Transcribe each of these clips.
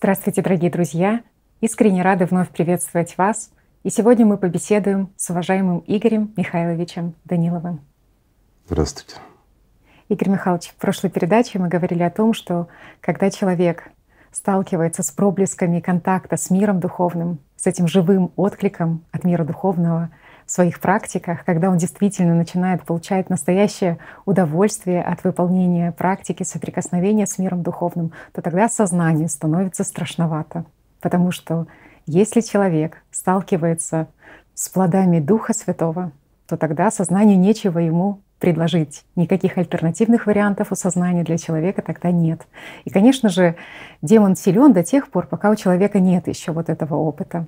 Здравствуйте, дорогие друзья! Искренне рады вновь приветствовать вас. И сегодня мы побеседуем с уважаемым Игорем Михайловичем Даниловым. Здравствуйте. Игорь Михайлович, в прошлой передаче мы говорили о том, что когда человек сталкивается с проблесками контакта с миром духовным, с этим живым откликом от мира духовного своих практиках, когда он действительно начинает получать настоящее удовольствие от выполнения практики соприкосновения с миром духовным, то тогда сознание становится страшновато. Потому что если человек сталкивается с плодами Духа Святого, то тогда сознанию нечего ему предложить. Никаких альтернативных вариантов у сознания для человека тогда нет. И, конечно же, демон силен до тех пор, пока у человека нет еще вот этого опыта.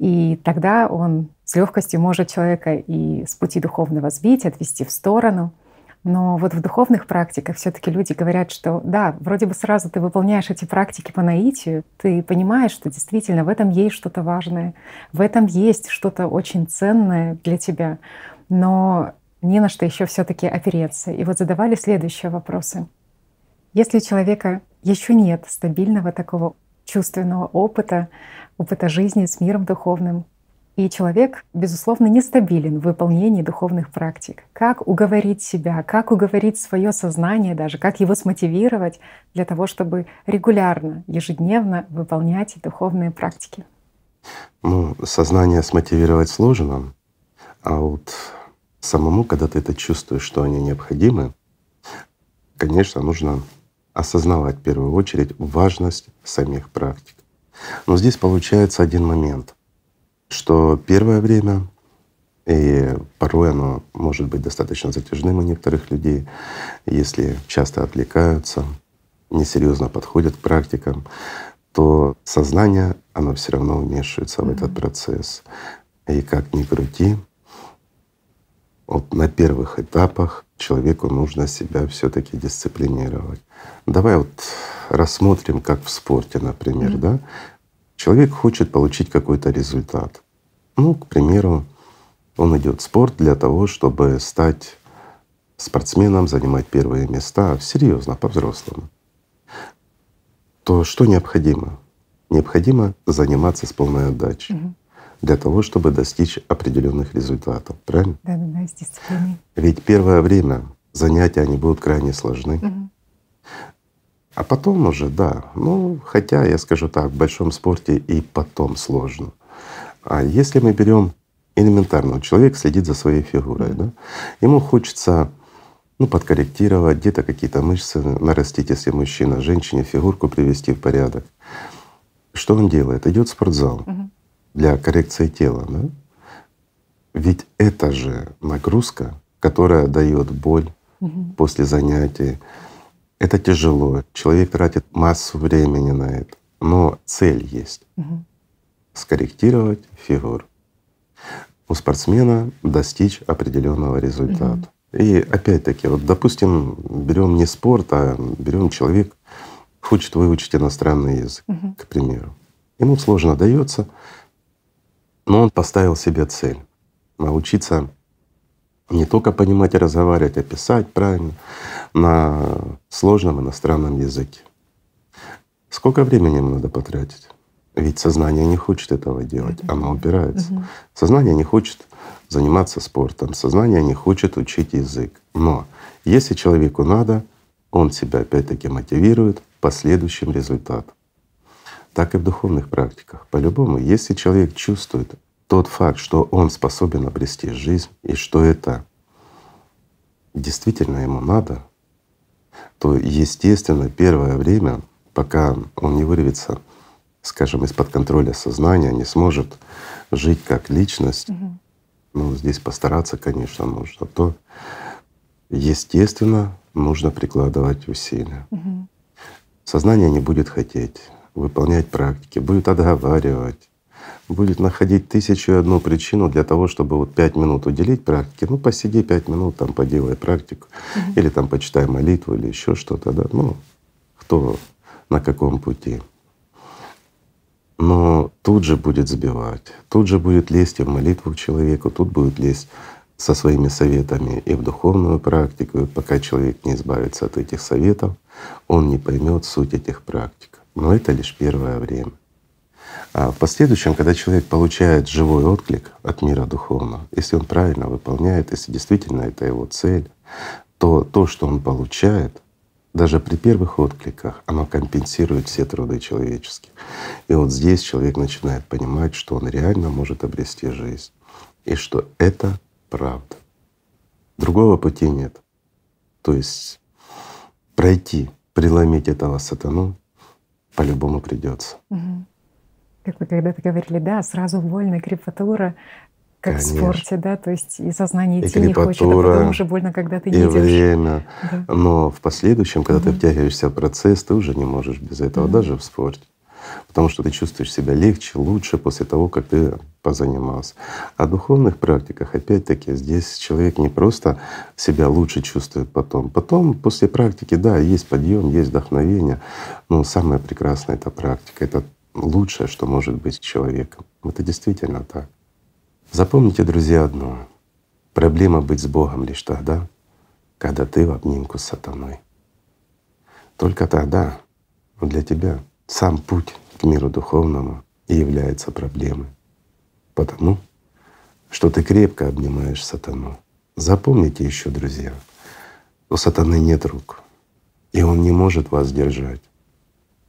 И тогда он с легкостью может человека и с пути духовного сбить, отвести в сторону. Но вот в духовных практиках все-таки люди говорят, что да, вроде бы сразу ты выполняешь эти практики по наитию, ты понимаешь, что действительно в этом есть что-то важное, в этом есть что-то очень ценное для тебя, но не на что еще все-таки опереться. И вот задавали следующие вопросы. Если у человека еще нет стабильного такого чувственного опыта, опыта жизни с миром духовным, и человек, безусловно, нестабилен в выполнении духовных практик. Как уговорить себя, как уговорить свое сознание даже, как его смотивировать для того, чтобы регулярно, ежедневно выполнять духовные практики? Ну, сознание смотивировать сложно, а вот самому, когда ты это чувствуешь, что они необходимы, конечно, нужно осознавать в первую очередь важность самих практик. Но здесь получается один момент, что первое время, и порой оно может быть достаточно затяжным у некоторых людей, если часто отвлекаются, несерьезно подходят к практикам, то сознание, оно все равно вмешивается mm-hmm. в этот процесс. И как ни крути, вот на первых этапах человеку нужно себя все-таки дисциплинировать. Давай вот рассмотрим, как в спорте, например, mm-hmm. да. Человек хочет получить какой-то результат. Ну, к примеру, он идет в спорт для того, чтобы стать спортсменом, занимать первые места, серьезно, по-взрослому. То что необходимо? Необходимо заниматься с полной отдачей. Угу для того, чтобы достичь определенных результатов. Правильно? Да, да, да, с дисциплиной. Ведь первое время занятия они будут крайне сложны. Угу. А потом уже, да. Ну, хотя я скажу так, в большом спорте и потом сложно. А если мы берем элементарно, человек следит за своей фигурой, да? ему хочется ну, подкорректировать, где-то какие-то мышцы нарастить, если мужчина, женщине фигурку привести в порядок. Что он делает? Идет в спортзал. Угу для коррекции тела, да? Ведь это же нагрузка, которая дает боль угу. после занятий. Это тяжело. Человек тратит массу времени на это. Но цель есть угу. скорректировать фигуру. У спортсмена достичь определенного результата. Угу. И опять-таки, вот допустим, берем не спорт, а берем человек хочет выучить иностранный язык, угу. к примеру. Ему сложно дается, но он поставил себе цель — научиться не только понимать и разговаривать, а писать правильно на сложном иностранном языке. Сколько времени ему надо потратить? Ведь сознание не хочет этого делать, оно упирается. Сознание не хочет заниматься спортом, сознание не хочет учить язык. Но если человеку надо, он себя опять-таки мотивирует последующим результатом так и в духовных практиках. По-любому, если человек чувствует тот факт, что он способен обрести жизнь и что это действительно ему надо, то, естественно, первое время, пока он не вырвется, скажем, из-под контроля сознания, не сможет жить как личность, угу. ну, здесь постараться, конечно, нужно, то, естественно, нужно прикладывать усилия. Угу. Сознание не будет хотеть выполнять практики, будет отговаривать, будет находить тысячу и одну причину для того, чтобы вот пять минут уделить практике. Ну, посиди пять минут, там поделай практику, угу. или там почитай молитву, или еще что-то, да. Ну, кто на каком пути. Но тут же будет сбивать, тут же будет лезть и в молитву к человеку, тут будет лезть со своими советами и в духовную практику. И пока человек не избавится от этих советов, он не поймет суть этих практик. Но это лишь первое время. А в последующем, когда человек получает живой отклик от мира духовного, если он правильно выполняет, если действительно это его цель, то то, что он получает, даже при первых откликах, оно компенсирует все труды человеческие. И вот здесь человек начинает понимать, что он реально может обрести жизнь, и что это правда. Другого пути нет. То есть пройти, преломить этого сатану по-любому придется. Угу. Как вы когда-то говорили, да, сразу больно, крепатура, как Конечно. в спорте, да, то есть и сознание идти и не хочет, а потом уже больно, когда ты и едешь. время. Да. Но в последующем, когда угу. ты втягиваешься в процесс, ты уже не можешь без этого, угу. даже в спорте. Потому что ты чувствуешь себя легче, лучше после того, как ты позанимался. О духовных практиках, опять-таки, здесь человек не просто себя лучше чувствует потом. Потом, после практики, да, есть подъем, есть вдохновение, но самое прекрасное — это практика, это лучшее, что может быть с человеком. Это действительно так. Запомните, друзья, одно. Проблема быть с Богом лишь тогда, когда ты в обнимку с сатаной. Только тогда для тебя сам путь к миру духовному и является проблемой. Потому что ты крепко обнимаешь сатану. Запомните еще, друзья, у сатаны нет рук, и он не может вас держать.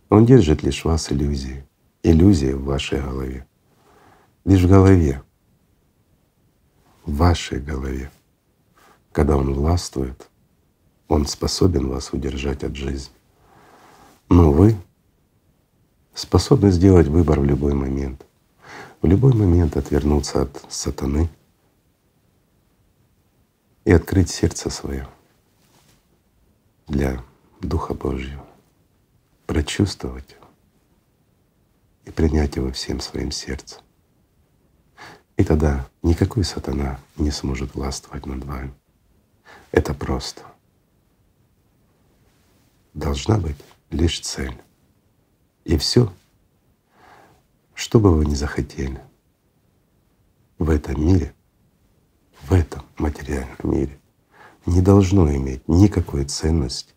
Он держит лишь вас иллюзии, иллюзии в вашей голове. Лишь в голове в вашей голове. Когда Он властвует, Он способен вас удержать от жизни. Но вы способны сделать выбор в любой момент. В любой момент отвернуться от сатаны и открыть сердце свое для Духа Божьего, прочувствовать и принять его всем своим сердцем. И тогда никакой сатана не сможет властвовать над вами. Это просто. Должна быть лишь цель. И все, что бы вы ни захотели в этом мире, в этом материальном мире, не должно иметь никакой ценности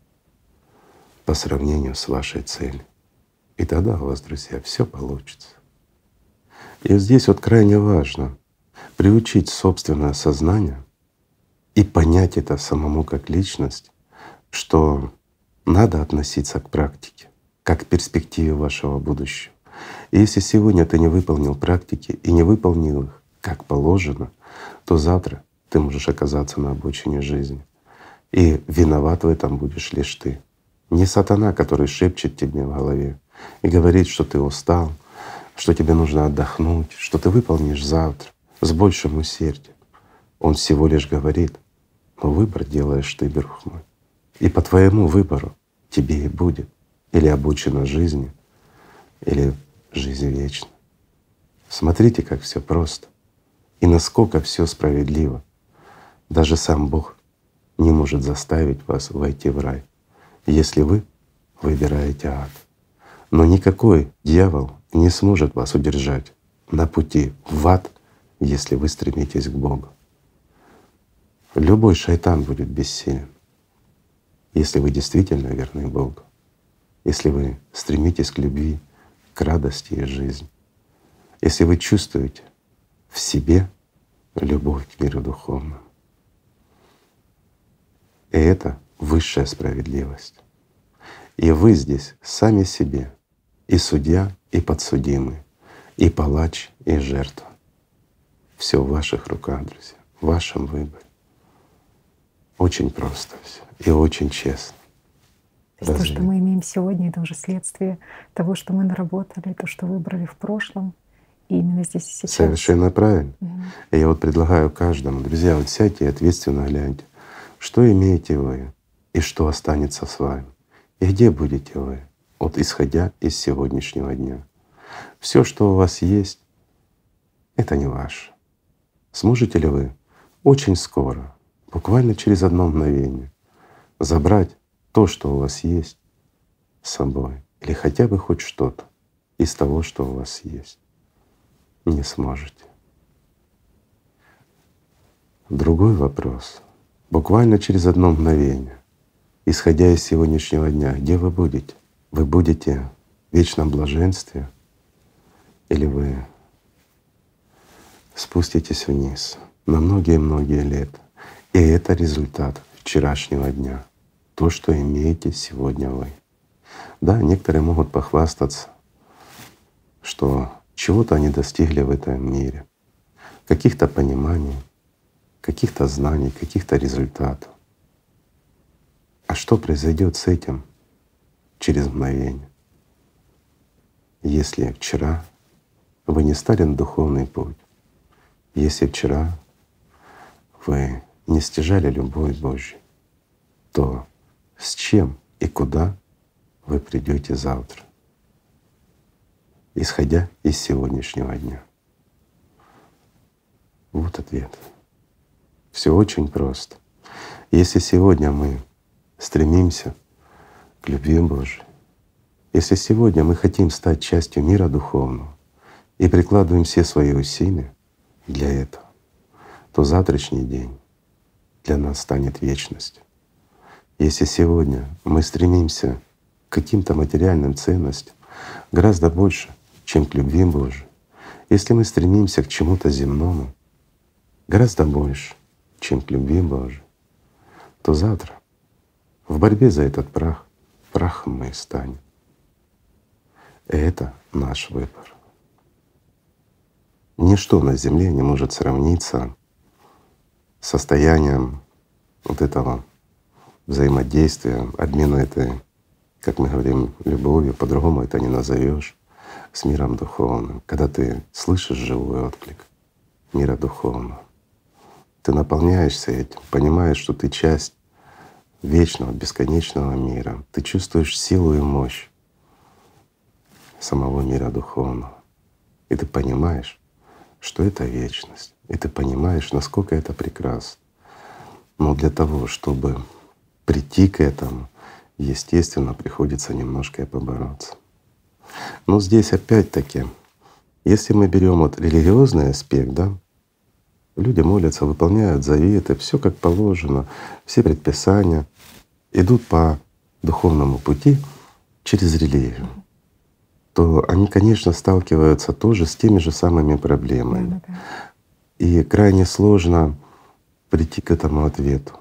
по сравнению с вашей целью. И тогда у вас, друзья, все получится. И здесь вот крайне важно приучить собственное сознание и понять это самому как личность, что надо относиться к практике, как к перспективе вашего будущего. И если сегодня ты не выполнил практики и не выполнил их как положено, то завтра ты можешь оказаться на обочине жизни. И виноват в этом будешь лишь ты. Не сатана, который шепчет тебе в голове и говорит, что ты устал, что тебе нужно отдохнуть, что ты выполнишь завтра с большим усердием. Он всего лишь говорит, но выбор делаешь ты, друг мой. И по твоему выбору тебе и будет или обучена жизни, или жизнь вечна. Смотрите, как все просто и насколько все справедливо. Даже сам Бог не может заставить вас войти в рай, если вы выбираете ад. Но никакой дьявол не сможет вас удержать на пути в ад, если вы стремитесь к Богу. Любой шайтан будет бессилен, если вы действительно верны Богу, если вы стремитесь к любви, к радости и жизни, если вы чувствуете в себе любовь к миру духовному. И это высшая справедливость. И вы здесь сами себе и судья, и подсудимый, и палач, и жертва. Все в ваших руках, друзья, в вашем выборе. Очень просто все и очень честно. То есть то, что мы имеем сегодня, это уже следствие того, что мы наработали, то, что выбрали в прошлом, и именно здесь и сейчас. Совершенно правильно. Угу. И я вот предлагаю каждому, друзья, вот сядьте и ответственно гляньте, что имеете вы и что останется с вами, и где будете вы вот исходя из сегодняшнего дня. Все, что у вас есть, это не ваше. Сможете ли вы очень скоро, буквально через одно мгновение, забрать то, что у вас есть, с собой, или хотя бы хоть что-то из того, что у вас есть? Не сможете. Другой вопрос. Буквально через одно мгновение, исходя из сегодняшнего дня, где вы будете? Вы будете вечном блаженстве, или вы спуститесь вниз на многие-многие лет. И это результат вчерашнего дня, то, что имеете сегодня вы. Да, некоторые могут похвастаться, что чего-то они достигли в этом мире, каких-то пониманий, каких-то знаний, каких-то результатов. А что произойдет с этим через мгновение? Если вчера вы не стали на духовный путь, если вчера вы не стяжали любовь Божью, то с чем и куда вы придете завтра, исходя из сегодняшнего дня? Вот ответ. Все очень просто. Если сегодня мы стремимся к любви Божией, если сегодня мы хотим стать частью мира духовного и прикладываем все свои усилия для этого, то завтрашний день для нас станет вечностью. Если сегодня мы стремимся к каким-то материальным ценностям гораздо больше, чем к любви Божией, если мы стремимся к чему-то земному гораздо больше, чем к любви Божией, то завтра в борьбе за этот прах прахом мы станем. Это наш выбор. Ничто на Земле не может сравниться с состоянием вот этого взаимодействия, обмена этой, как мы говорим, любовью, по-другому это не назовешь, с миром духовным, когда ты слышишь живой отклик мира духовного. Ты наполняешься этим, понимаешь, что ты часть вечного, бесконечного мира. Ты чувствуешь силу и мощь самого мира духовного. И ты понимаешь, что это вечность. И ты понимаешь, насколько это прекрасно. Но для того, чтобы прийти к этому, естественно, приходится немножко и побороться. Но здесь опять-таки, если мы берем вот религиозный аспект, да, люди молятся, выполняют заветы, все как положено, все предписания, идут по духовному пути через религию то они, конечно, сталкиваются тоже с теми же самыми проблемами. И крайне сложно прийти к этому ответу.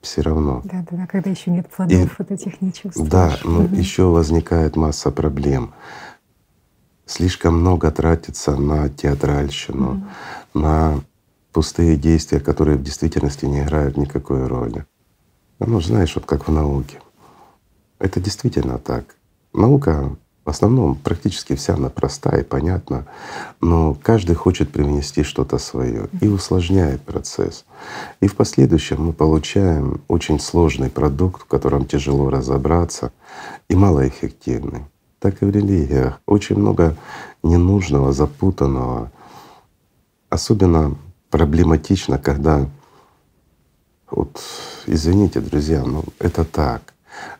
Все равно. Да, да, да, когда еще нет плодов и, вот этих не чувствуешь. Да, но угу. еще возникает масса проблем. Слишком много тратится на театральщину, угу. на пустые действия, которые в действительности не играют никакой роли. Ну, знаешь, вот как в науке. Это действительно так. Наука в основном практически вся она простая и понятна, но каждый хочет привнести что-то свое и усложняет процесс. И в последующем мы получаем очень сложный продукт, в котором тяжело разобраться и малоэффективный. Так и в религиях очень много ненужного, запутанного. Особенно проблематично, когда вот извините, друзья, но это так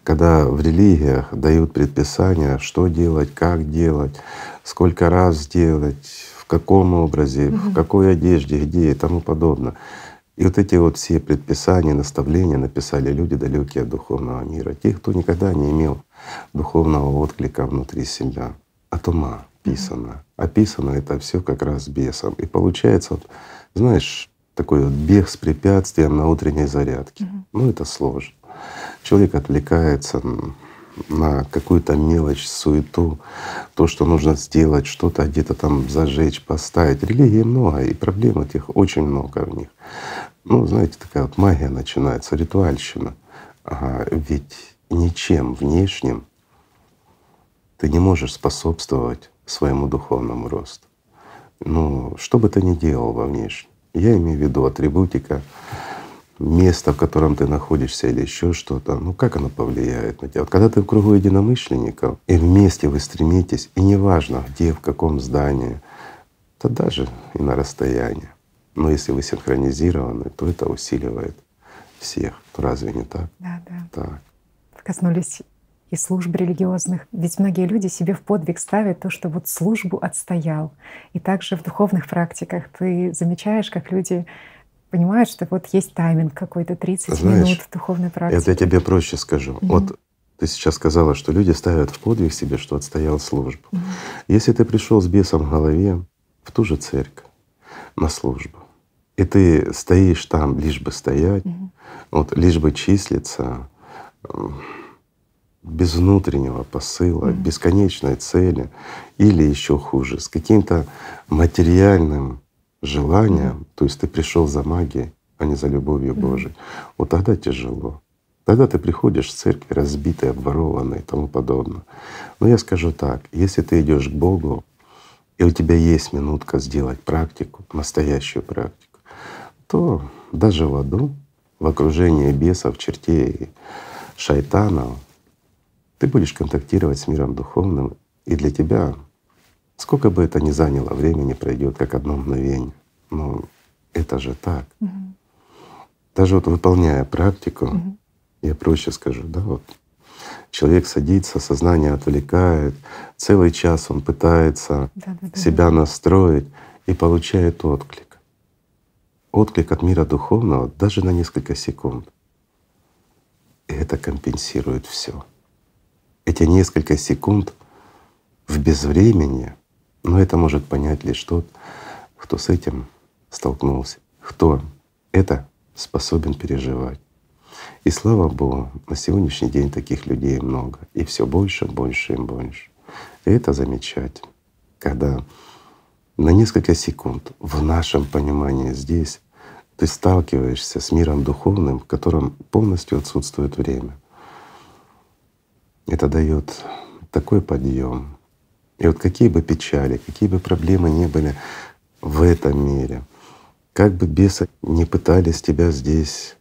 когда в религиях дают предписания, что делать, как делать, сколько раз сделать, в каком образе, угу. в какой одежде, где и тому подобное. И вот эти вот все предписания, наставления написали люди, далекие от духовного мира, те, кто никогда не имел духовного отклика внутри себя, от ума писано. Описано это все как раз бесом. И получается, вот, знаешь, такой вот бег с препятствием на утренней зарядке. Угу. Ну это сложно. Человек отвлекается на какую-то мелочь, суету, то, что нужно сделать, что-то где-то там зажечь, поставить. Религии много, и проблем этих очень много в них. Ну, знаете, такая вот магия начинается, ритуальщина. Ага, ведь ничем внешним ты не можешь способствовать своему духовному росту. Ну, что бы ты ни делал во внешнем. Я имею в виду атрибутика, место, в котором ты находишься или еще что-то, ну как оно повлияет на тебя? Вот когда ты в кругу единомышленников, и вместе вы стремитесь, и неважно где, в каком здании, то даже и на расстоянии. Но если вы синхронизированы, то это усиливает всех. Разве не так? Да, да. Так. Коснулись и служб религиозных. Ведь многие люди себе в подвиг ставят то, что вот службу отстоял. И также в духовных практиках ты замечаешь, как люди понимают, что вот есть тайминг какой-то 30 Знаешь, минут духовной практики. Это я тебе проще скажу. Угу. Вот Ты сейчас сказала, что люди ставят в подвиг себе, что отстоял службу. Mm-hmm. Если ты пришел с бесом в голове в ту же церковь на службу, и ты стоишь там, лишь бы стоять, mm-hmm. вот лишь бы числиться, без внутреннего посыла, mm-hmm. бесконечной цели, или еще хуже, с каким-то материальным желанием, mm-hmm. то есть ты пришел за магией, а не за любовью mm-hmm. Божией, вот тогда тяжело. Тогда ты приходишь в церковь разбитый, обворованный и тому подобное. Но я скажу так, если ты идешь к Богу, и у тебя есть минутка сделать практику, настоящую практику, то даже в аду, в окружении бесов, чертей, шайтанов, ты будешь контактировать с миром духовным, и для тебя, сколько бы это ни заняло времени, пройдет как одно мгновение. Но это же так. Угу. Даже вот выполняя практику, угу. я проще скажу, да, вот человек садится, сознание отвлекает, целый час он пытается да, да, да, себя настроить и получает отклик. Отклик от мира духовного даже на несколько секунд. И это компенсирует все эти несколько секунд в безвремени, но это может понять лишь тот, кто с этим столкнулся, кто это способен переживать. И слава Богу, на сегодняшний день таких людей много, и все больше, больше и больше. И это замечательно, когда на несколько секунд в нашем понимании здесь ты сталкиваешься с миром духовным, в котором полностью отсутствует время. Это дает такой подъем. И вот какие бы печали, какие бы проблемы ни были в этом мире, как бы бесы не пытались тебя здесь,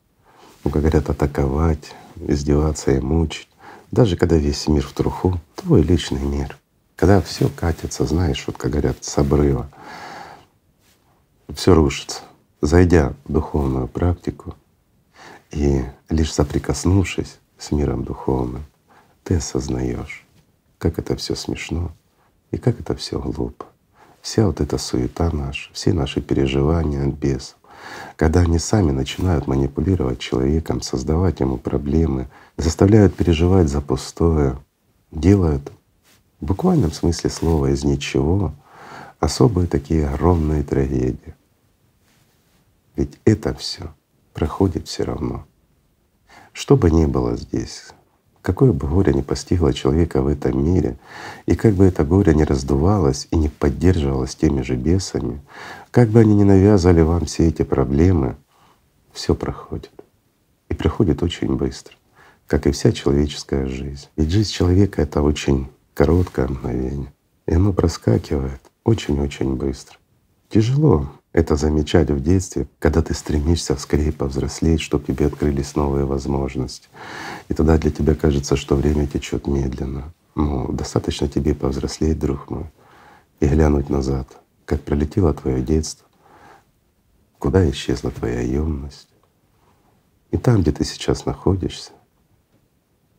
ну, как говорят, атаковать, издеваться и мучить, даже когда весь мир в труху, твой личный мир, когда все катится, знаешь, вот как говорят, с обрыва, все рушится. Зайдя в духовную практику и лишь соприкоснувшись с миром духовным, ты осознаешь, как это все смешно и как это все глупо. Вся вот эта суета наша, все наши переживания от бесов, когда они сами начинают манипулировать человеком, создавать ему проблемы, заставляют переживать за пустое, делают в буквальном смысле слова из ничего особые такие огромные трагедии. Ведь это все проходит все равно. Что бы ни было здесь, Какое бы горе ни постигло человека в этом мире, и как бы это горе не раздувалось и не поддерживалось теми же бесами, как бы они ни навязывали вам все эти проблемы, все проходит. И проходит очень быстро, как и вся человеческая жизнь. Ведь жизнь человека — это очень короткое мгновение, и оно проскакивает очень-очень быстро. Тяжело это замечать в детстве, когда ты стремишься скорее повзрослеть, чтобы тебе открылись новые возможности. И тогда для тебя кажется, что время течет медленно. Но достаточно тебе повзрослеть, друг мой, и глянуть назад, как пролетело твое детство, куда исчезла твоя юность. И там, где ты сейчас находишься,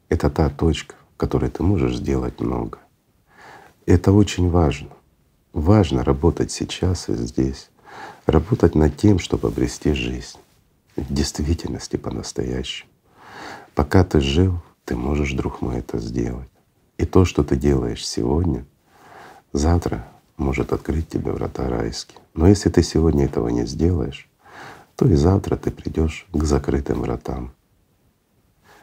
это та точка, в которой ты можешь сделать много. И это очень важно. Важно работать сейчас и здесь работать над тем, чтобы обрести жизнь в действительности по-настоящему. Пока ты жив, ты можешь, друг мой, это сделать. И то, что ты делаешь сегодня, завтра может открыть тебе врата райские. Но если ты сегодня этого не сделаешь, то и завтра ты придешь к закрытым вратам.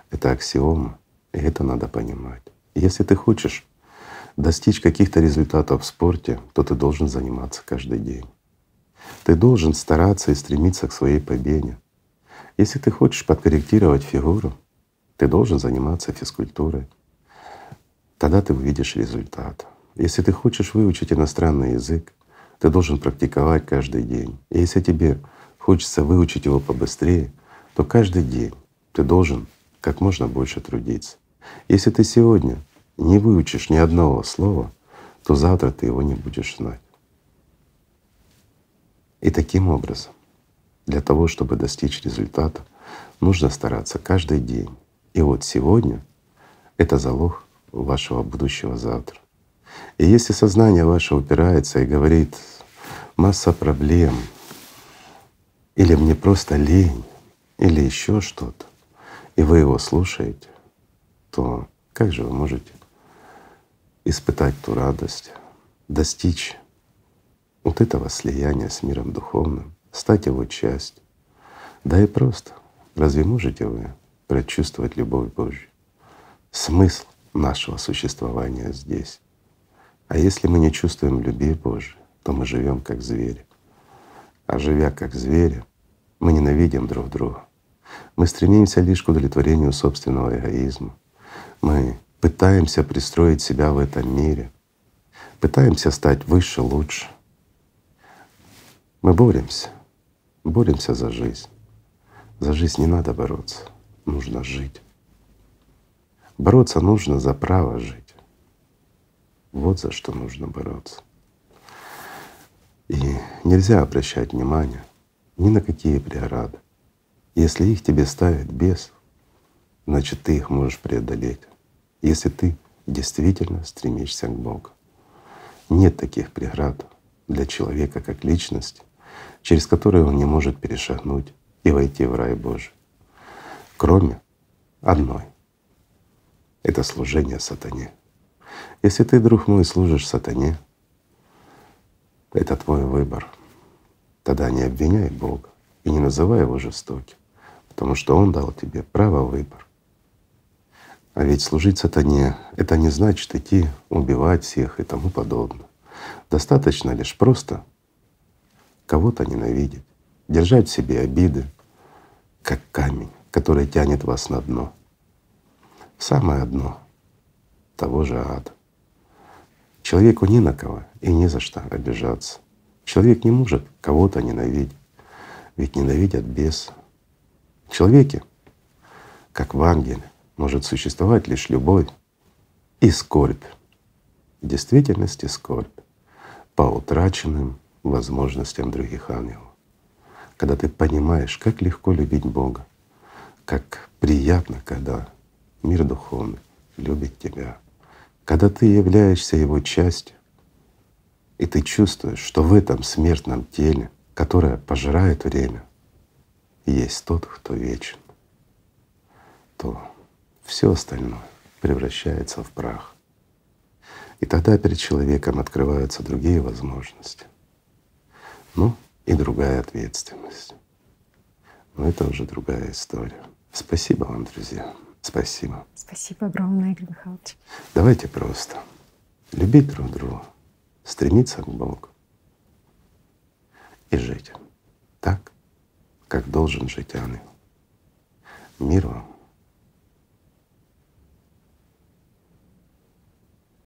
Это аксиома, и это надо понимать. Если ты хочешь достичь каких-то результатов в спорте, то ты должен заниматься каждый день. Ты должен стараться и стремиться к своей победе. Если ты хочешь подкорректировать фигуру, ты должен заниматься физкультурой. Тогда ты увидишь результат. Если ты хочешь выучить иностранный язык, ты должен практиковать каждый день. И если тебе хочется выучить его побыстрее, то каждый день ты должен как можно больше трудиться. Если ты сегодня не выучишь ни одного слова, то завтра ты его не будешь знать. И таким образом, для того, чтобы достичь результата, нужно стараться каждый день. И вот сегодня — это залог вашего будущего завтра. И если сознание ваше упирается и говорит масса проблем, или мне просто лень, или еще что-то, и вы его слушаете, то как же вы можете испытать ту радость, достичь вот этого слияния с миром духовным, стать его частью. Да и просто, разве можете вы прочувствовать любовь Божью? Смысл нашего существования здесь. А если мы не чувствуем любви Божией, то мы живем как звери. А живя как звери, мы ненавидим друг друга. Мы стремимся лишь к удовлетворению собственного эгоизма. Мы пытаемся пристроить себя в этом мире, пытаемся стать выше, лучше. Мы боремся, боремся за жизнь. За жизнь не надо бороться, нужно жить. Бороться нужно за право жить. Вот за что нужно бороться. И нельзя обращать внимание ни на какие преграды. Если их тебе ставит бес, значит ты их можешь преодолеть, если ты действительно стремишься к Богу. Нет таких преград для человека как личности, через которые он не может перешагнуть и войти в рай Божий, кроме одной — это служение сатане. Если ты, друг мой, служишь сатане, это твой выбор. Тогда не обвиняй Бога и не называй его жестоким, потому что Он дал тебе право выбора. А ведь служить сатане — это не значит идти убивать всех и тому подобное. Достаточно лишь просто кого-то ненавидеть, держать в себе обиды, как камень, который тянет вас на дно, самое дно того же ада. Человеку не на кого и не за что обижаться. Человек не может кого-то ненавидеть, ведь ненавидят бес. В человеке, как в ангеле, может существовать лишь любовь и скорбь. В действительности скорбь по утраченным возможностям других ангелов. Когда ты понимаешь, как легко любить Бога, как приятно, когда мир духовный любит тебя, когда ты являешься его частью, и ты чувствуешь, что в этом смертном теле, которое пожирает время, есть тот, кто вечен, то все остальное превращается в прах. И тогда перед человеком открываются другие возможности. Ну и другая ответственность. Но это уже другая история. Спасибо вам, друзья. Спасибо. Спасибо огромное, Игорь Михайлович. Давайте просто любить друг друга, стремиться к Богу и жить так, как должен жить ангел. Мир вам